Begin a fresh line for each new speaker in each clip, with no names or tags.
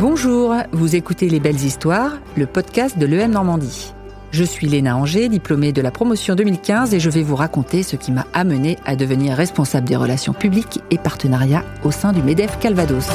Bonjour, vous écoutez Les Belles Histoires, le podcast de l'EM Normandie. Je suis Léna Anger, diplômée de la promotion 2015 et je vais vous raconter ce qui m'a amené à devenir responsable des relations publiques et partenariats au sein du MEDEF Calvados.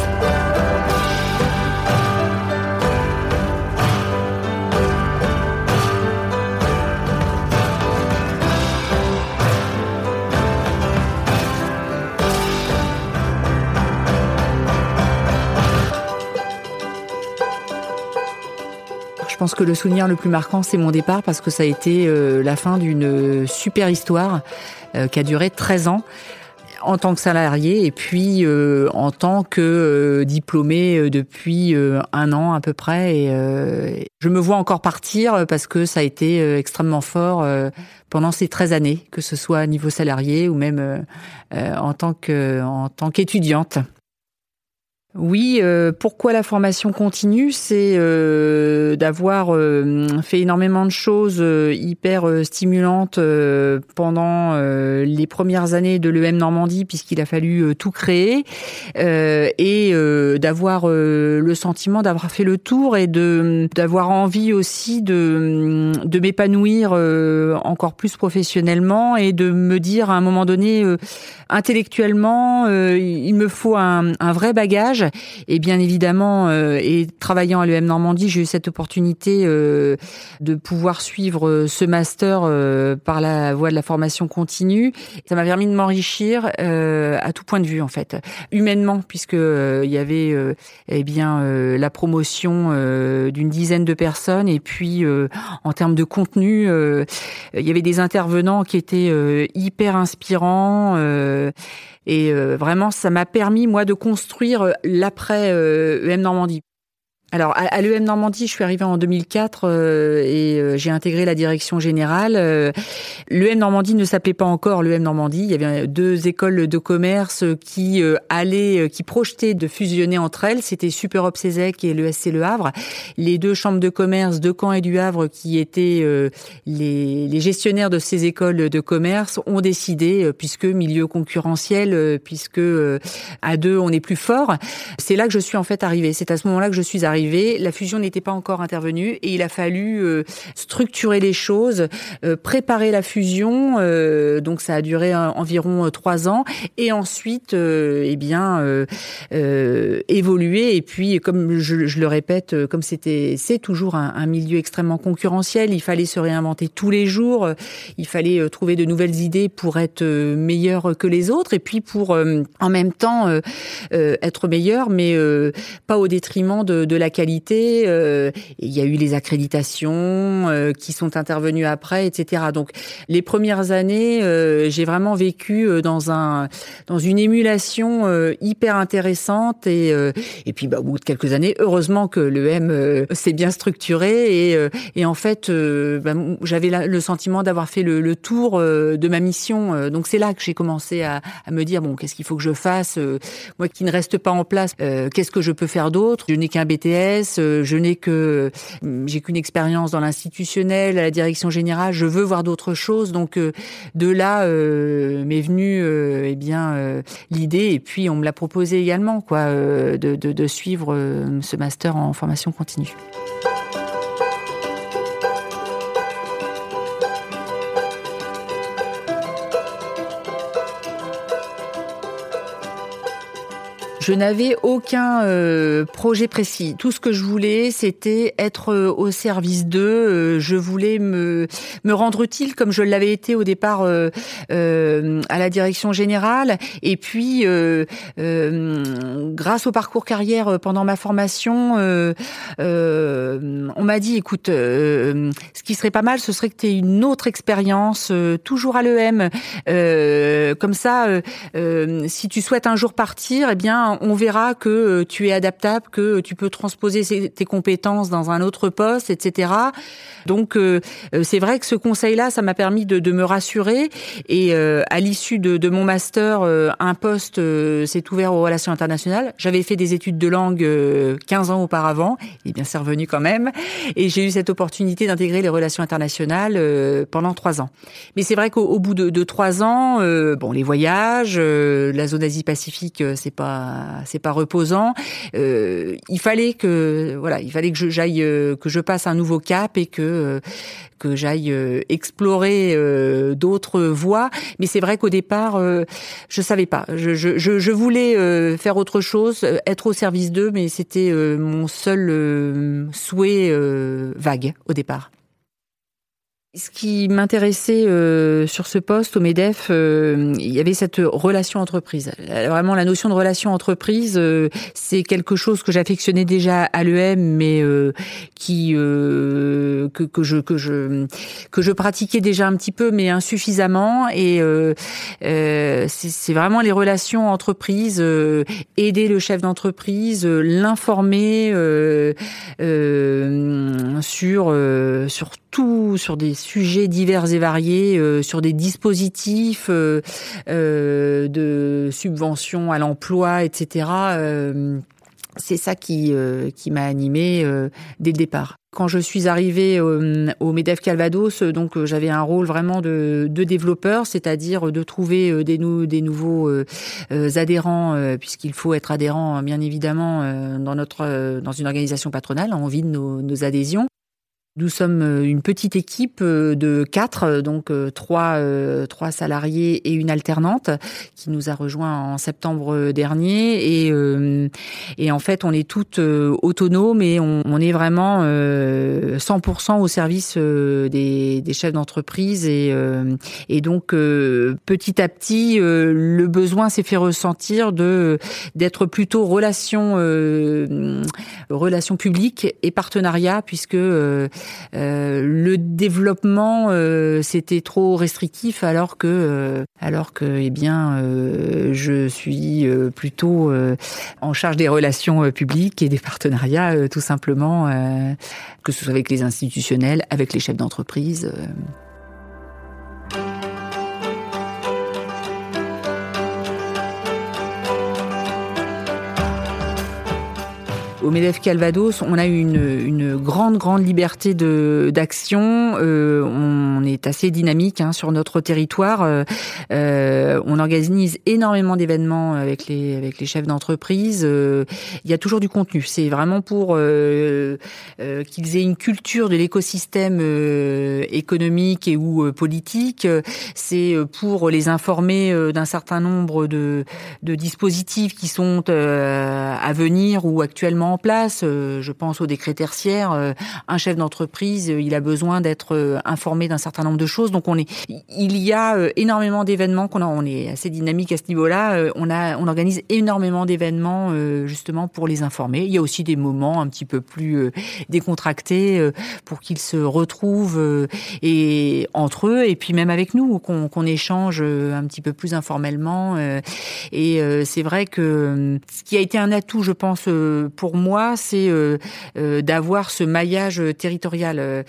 Pense que le souvenir le plus marquant, c'est mon départ parce que ça a été euh, la fin d'une super histoire euh, qui a duré 13 ans en tant que salarié et puis euh, en tant que diplômé depuis un an à peu près. Et je me vois encore partir parce que ça a été extrêmement fort pendant ces 13 années, que ce soit à niveau salarié ou même en tant que en tant qu'étudiante. Oui, euh, pourquoi la formation continue C'est euh, d'avoir euh, fait énormément de choses hyper stimulantes pendant les premières années de l'EM Normandie, puisqu'il a fallu tout créer, et d'avoir le sentiment d'avoir fait le tour et d'avoir envie aussi de m'épanouir encore plus professionnellement et de me dire à un moment donné intellectuellement il me faut un vrai bagage et bien évidemment, euh, et travaillant à l'EM Normandie, j'ai eu cette opportunité euh, de pouvoir suivre euh, ce master par la voie de la formation continue. Ça m'a permis de m'enrichir à tout point de vue en fait, humainement, puisque il y avait eh bien la promotion d'une dizaine de personnes et puis en termes de contenu, il y avait des intervenants qui étaient hyper inspirants. Et euh, vraiment, ça m'a permis, moi, de construire euh, l'après EM euh, Normandie. Alors à, l'EM Normandie, je suis arrivée en 2004 euh, et euh, j'ai intégré la direction générale. Euh, L'EM Normandie ne s'appelait pas encore l'EM Normandie. Il y avait deux écoles de commerce qui allaient, qui projetaient de fusionner entre elles. C'était Super Cézec et l'ESC Le Havre. Les deux chambres de commerce de Caen et du Havre, qui étaient les, les, gestionnaires de ces écoles de commerce, ont décidé, puisque milieu concurrentiel, puisque à deux on est plus fort. C'est là que je suis en fait arrivée. C'est à ce moment-là que je suis arrivée la fusion n'était pas encore intervenue et il a fallu euh, structurer les choses, euh, préparer la fusion. Euh, donc ça a duré environ trois ans et ensuite, eh bien, évoluer. Et puis, comme je, le répète, comme c'était, c'est toujours un, milieu extrêmement concurrentiel. Il fallait se réinventer tous les jours. Il fallait trouver de nouvelles idées pour être meilleur que les autres et puis pour en même temps être meilleur, mais pas au détriment de, de la la qualité. Euh, il y a eu les accréditations euh, qui sont intervenues après, etc. Donc les premières années, euh, j'ai vraiment vécu dans un dans une émulation hyper intéressante et et puis bah, au bout de quelques années, heureusement que le M s'est bien structuré et et en fait bah, j'avais le sentiment d'avoir fait le, tour de ma mission. Donc c'est là que j'ai commencé à, à, me dire bon qu'est-ce qu'il faut que je fasse moi qui ne reste pas en place qu'est-ce que je peux faire d'autre? Je n'ai qu'un BTS euh, je n'ai que j'ai qu'une expérience dans l'institutionnel, à la direction générale. Je veux voir d'autres choses. Donc euh, de là euh, m'est venue eh bien l'idée et puis on me l'a proposé également quoi de suivre ce master en formation continue. Je n'avais aucun euh, projet précis. Tout ce que je voulais, c'était être euh, au service d'eux. Euh, je voulais me me rendre utile comme je l'avais été au départ à la direction générale. Et puis, grâce au parcours carrière pendant ma formation, on m'a dit, écoute, ce qui serait pas mal, ce serait que tu aies une autre expérience, toujours à l'EM. comme ça, si tu souhaites un jour partir, eh bien on verra que euh, tu es adaptable, que tu peux transposer tes compétences dans un autre poste, etc. Donc euh, euh, c'est vrai que ce conseil-là, ça m'a permis de, me rassurer. Et à l'issue de, mon master, un poste s'est ouvert aux relations internationales. J'avais fait des études de langue 15 ans auparavant, et bien c'est revenu quand même. Et j'ai eu cette opportunité d'intégrer les relations internationales pendant trois ans. Mais c'est vrai qu'au bout de, trois ans, bon, les voyages, la zone Asie-Pacifique, c'est pas c'est pas reposant. il fallait que voilà, il fallait que j'aille que je passe un nouveau cap et que que j'aille explorer d'autres voies. Mais c'est vrai qu'au départ, je savais pas. Je, je, je voulais faire autre chose, être au service d'eux, mais c'était mon seul souhait vague au départ. Ce qui m'intéressait euh, sur ce poste au MEDEF, euh, il y avait cette relation entreprise. Vraiment, la notion de relation entreprise, euh, c'est quelque chose que j'affectionnais déjà à l'EM, mais qui que, que, je que je que je pratiquais déjà un petit peu, mais insuffisamment. Et c'est vraiment les relations entreprise, aider le chef d'entreprise, l'informer sur sur tout, sur des sujets divers et variés, euh, sur des dispositifs euh, euh, de subvention à l'emploi, etc. c'est ça qui, qui m'a animé dès le départ. Quand je suis arrivée au, MEDEF Calvados, donc j'avais un rôle vraiment de, de développeur, c'est-à-dire de trouver des, des nouveaux adhérents, puisqu'il faut être adhérent, bien évidemment, dans notre dans une organisation patronale, en vue de nos, nos adhésions. Nous sommes euh, une petite équipe euh, de quatre, euh, donc trois, trois salariés et une alternante qui nous a rejoint en septembre dernier. Et, et en fait, on est toutes autonomes et on, est vraiment 100% au service des, des chefs d'entreprise. Et, et donc, petit à petit, le besoin s'est fait ressentir de d'être plutôt relation, relation publique et partenariat, puisque euh, le développement euh, c'était trop restrictif alors que euh, alors que eh bien je suis plutôt en charge des relations publiques et des partenariats tout simplement que ce soit avec les institutionnels, avec les chefs d'entreprise. Au MEDEF Calvados, on a une, une grande, grande liberté d'action. Euh, on est assez dynamique hein, sur notre territoire. Euh, euh, on organise énormément d'événements avec les avec les chefs d'entreprise. il y a toujours du contenu. C'est vraiment pour qu'ils aient une culture de l'écosystème économique et ou politique. C'est pour les informer d'un certain nombre de, de dispositifs qui sont à venir ou actuellement place. Euh, je pense au décret tertiaire. Euh, un chef d'entreprise, euh, il a besoin d'être informé d'un certain nombre de choses. Donc on est, il y a énormément d'événements qu'on a. On est assez dynamique à ce niveau-là. On a, on organise énormément d'événements justement pour les informer. Il y a aussi des moments un petit peu plus décontractés pour qu'ils se retrouvent et entre eux et puis même avec nous qu'on échange un petit peu plus informellement. Et c'est vrai que ce qui a été un atout, je pense, pour moi moi, c'est euh, euh, d'avoir ce maillage territorial euh,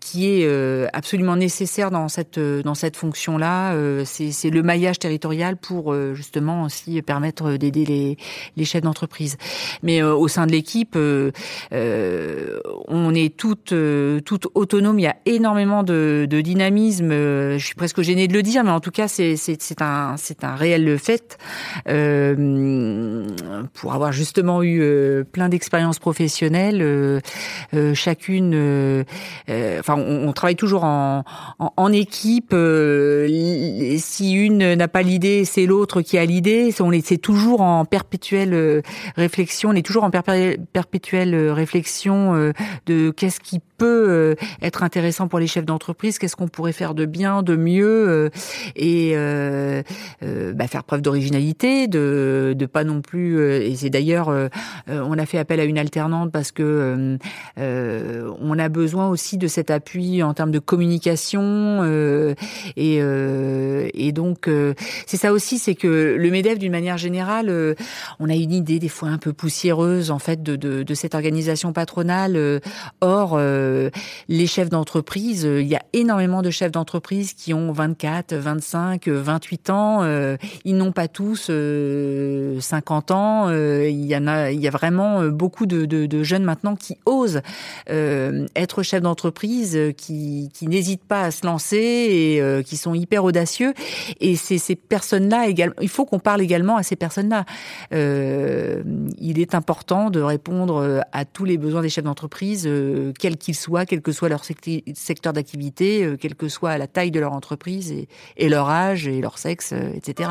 qui est absolument nécessaire dans cette dans cette fonction-là. c'est le maillage territorial pour justement aussi permettre d'aider les, les chefs d'entreprise. Mais au sein de l'équipe, on est toutes toutes autonomes. Il y a énormément de, de dynamisme. je suis presque gênée de le dire, mais en tout cas, c'est c'est un c'est un réel fait pour avoir justement eu plein expérience professionnelle, euh, euh, chacune, euh, enfin, on, travaille toujours en, en, équipe. si une n'a pas l'idée, c'est l'autre qui a l'idée. On est, c'est toujours en perpétuelle réflexion. On est toujours en perpétuelle réflexion de qu'est-ce qui peut être intéressant pour les chefs d'entreprise, qu'est-ce qu'on pourrait faire de bien, de mieux, et bah, faire preuve d'originalité, de, de pas non plus. et c'est d'ailleurs, on a fait appel à une alternante parce que euh, euh, on a besoin aussi de cet appui en termes de communication euh, et, et donc c'est ça aussi, c'est que le Medef d'une manière générale, on a une idée des fois un peu poussiéreuse en fait de, de, de cette organisation patronale. Or, les chefs d'entreprise, il y a énormément de chefs d'entreprise qui ont 24, 25, 28 ans. ils n'ont pas tous 50 ans. il y en a, il y a vraiment beaucoup de, jeunes maintenant qui osent être chefs d'entreprise, qui, n'hésitent pas à se lancer et qui sont hyper audacieux. Et c'est ces personnes-là également. Il faut qu'on parle également à ces personnes-là. il est important de répondre à tous les besoins des chefs d'entreprise, quels qu'ils soient, quel que soit leur secteur d'activité, quelle que soit la taille de leur entreprise et, et leur âge et leur sexe, etc.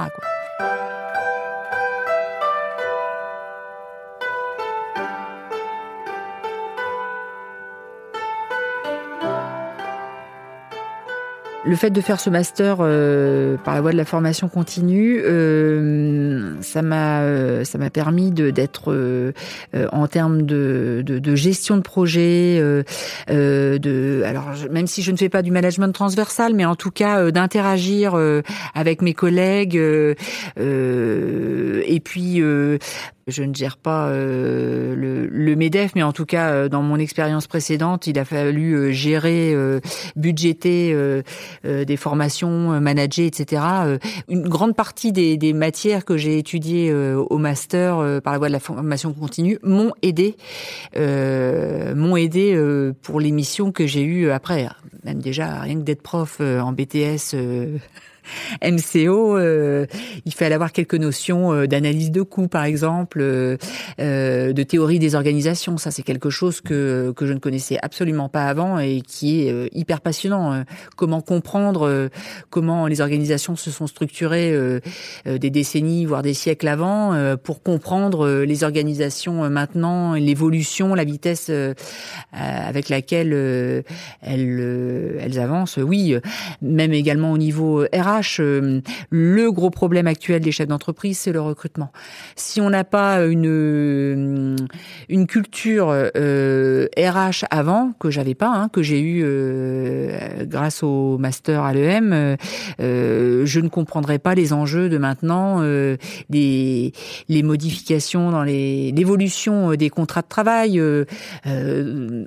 Le fait de faire ce master euh, par la voie de la formation continue, euh, ça m'a euh, ça m'a permis d'être en termes de, de, de, gestion de projet, de alors même si je ne fais pas du management transversal, mais en tout cas d'interagir avec mes collègues et puis je ne gère pas euh, le, le, Medef, mais en tout cas, euh, dans mon expérience précédente, il a fallu euh, gérer, budgéter des formations, manager, etc. une grande partie des, des matières que j'ai étudiées au master par la voie de la formation continue m'ont aidé, m'ont aidé pour les missions que j'ai eues après. Même déjà, rien que d'être prof en BTS MCO, euh, il fallait avoir quelques notions euh, d'analyse de coûts, par exemple, euh, de théorie des organisations. Ça, c'est quelque chose que, que je ne connaissais absolument pas avant et qui est hyper passionnant. Comment comprendre comment les organisations se sont structurées des décennies, voire des siècles avant, pour comprendre les organisations maintenant, l'évolution, la vitesse avec laquelle elles, elles avancent. Oui, même également au niveau RH euh, le gros problème actuel des chefs d'entreprise, c'est le recrutement. Si on n'a pas une euh, une culture RH euh, avant que j'avais pas, hein, que j'ai eu grâce au master à l'EM, je ne comprendrais pas les enjeux de maintenant, les les modifications dans les l'évolution des contrats de travail.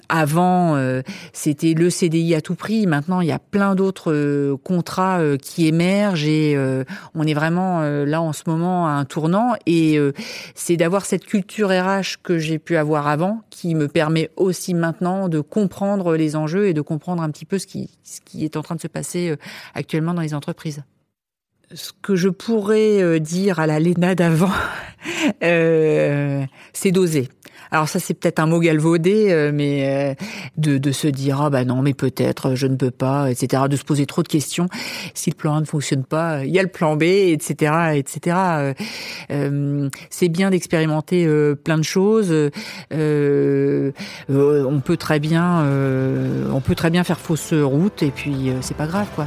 avant, c'était le CDI à tout prix. Maintenant, il y a plein d'autres contrats qui émergent et euh, on est vraiment euh, là en ce moment à un tournant et euh, c'est d'avoir cette culture RH que j'ai pu avoir avant qui me permet aussi maintenant de comprendre les enjeux et de comprendre un petit peu ce qui, ce qui est en train de se passer actuellement dans les entreprises ce que je pourrais dire à la Léna d'avant, c'est d'oser. Alors ça c'est peut-être un mot galvaudé, euh, mais euh, de, de, se dire ah bah non mais peut-être je ne peux pas, etc. De se poser trop de questions. Si le plan A ne fonctionne pas, il y a le plan B, etc., etc. Euh, c'est bien d'expérimenter plein de choses. on peut très bien, on peut très bien faire fausse route et puis c'est pas grave quoi.